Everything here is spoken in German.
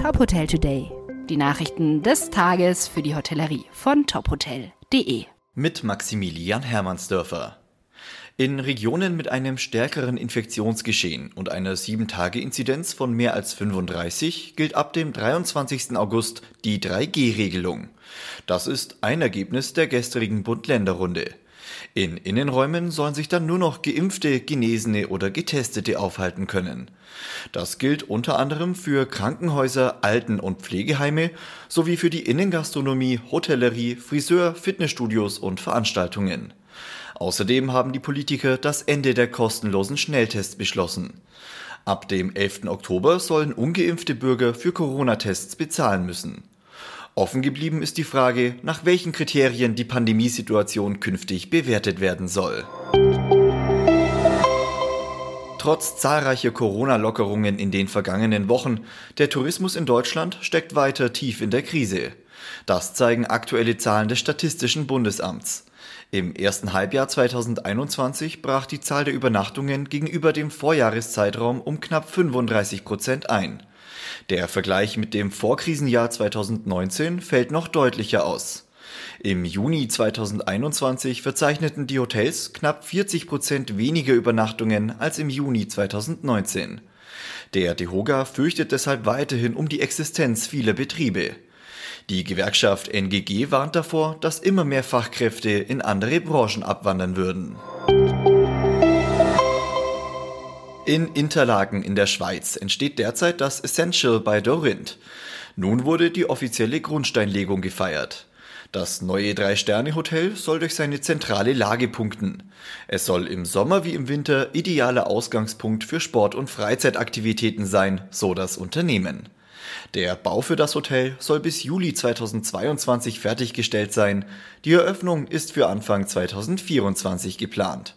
Top Hotel Today. Die Nachrichten des Tages für die Hotellerie von tophotel.de. Mit Maximilian Hermannsdörfer. In Regionen mit einem stärkeren Infektionsgeschehen und einer 7-Tage-Inzidenz von mehr als 35 gilt ab dem 23. August die 3G-Regelung. Das ist ein Ergebnis der gestrigen Bund-Länder-Runde. In Innenräumen sollen sich dann nur noch Geimpfte, Genesene oder Getestete aufhalten können. Das gilt unter anderem für Krankenhäuser, Alten- und Pflegeheime sowie für die Innengastronomie, Hotellerie, Friseur, Fitnessstudios und Veranstaltungen. Außerdem haben die Politiker das Ende der kostenlosen Schnelltests beschlossen. Ab dem 11. Oktober sollen ungeimpfte Bürger für Corona-Tests bezahlen müssen. Offen geblieben ist die Frage, nach welchen Kriterien die Pandemiesituation künftig bewertet werden soll. Trotz zahlreicher Corona-Lockerungen in den vergangenen Wochen, der Tourismus in Deutschland steckt weiter tief in der Krise. Das zeigen aktuelle Zahlen des Statistischen Bundesamts. Im ersten Halbjahr 2021 brach die Zahl der Übernachtungen gegenüber dem Vorjahreszeitraum um knapp 35 Prozent ein. Der Vergleich mit dem Vorkrisenjahr 2019 fällt noch deutlicher aus. Im Juni 2021 verzeichneten die Hotels knapp 40 Prozent weniger Übernachtungen als im Juni 2019. Der DEHOGA fürchtet deshalb weiterhin um die Existenz vieler Betriebe. Die Gewerkschaft NGG warnt davor, dass immer mehr Fachkräfte in andere Branchen abwandern würden. In Interlaken in der Schweiz entsteht derzeit das Essential bei Dorint. Nun wurde die offizielle Grundsteinlegung gefeiert. Das neue Drei-Sterne-Hotel soll durch seine zentrale Lage punkten. Es soll im Sommer wie im Winter idealer Ausgangspunkt für Sport- und Freizeitaktivitäten sein, so das Unternehmen. Der Bau für das Hotel soll bis Juli 2022 fertiggestellt sein. Die Eröffnung ist für Anfang 2024 geplant.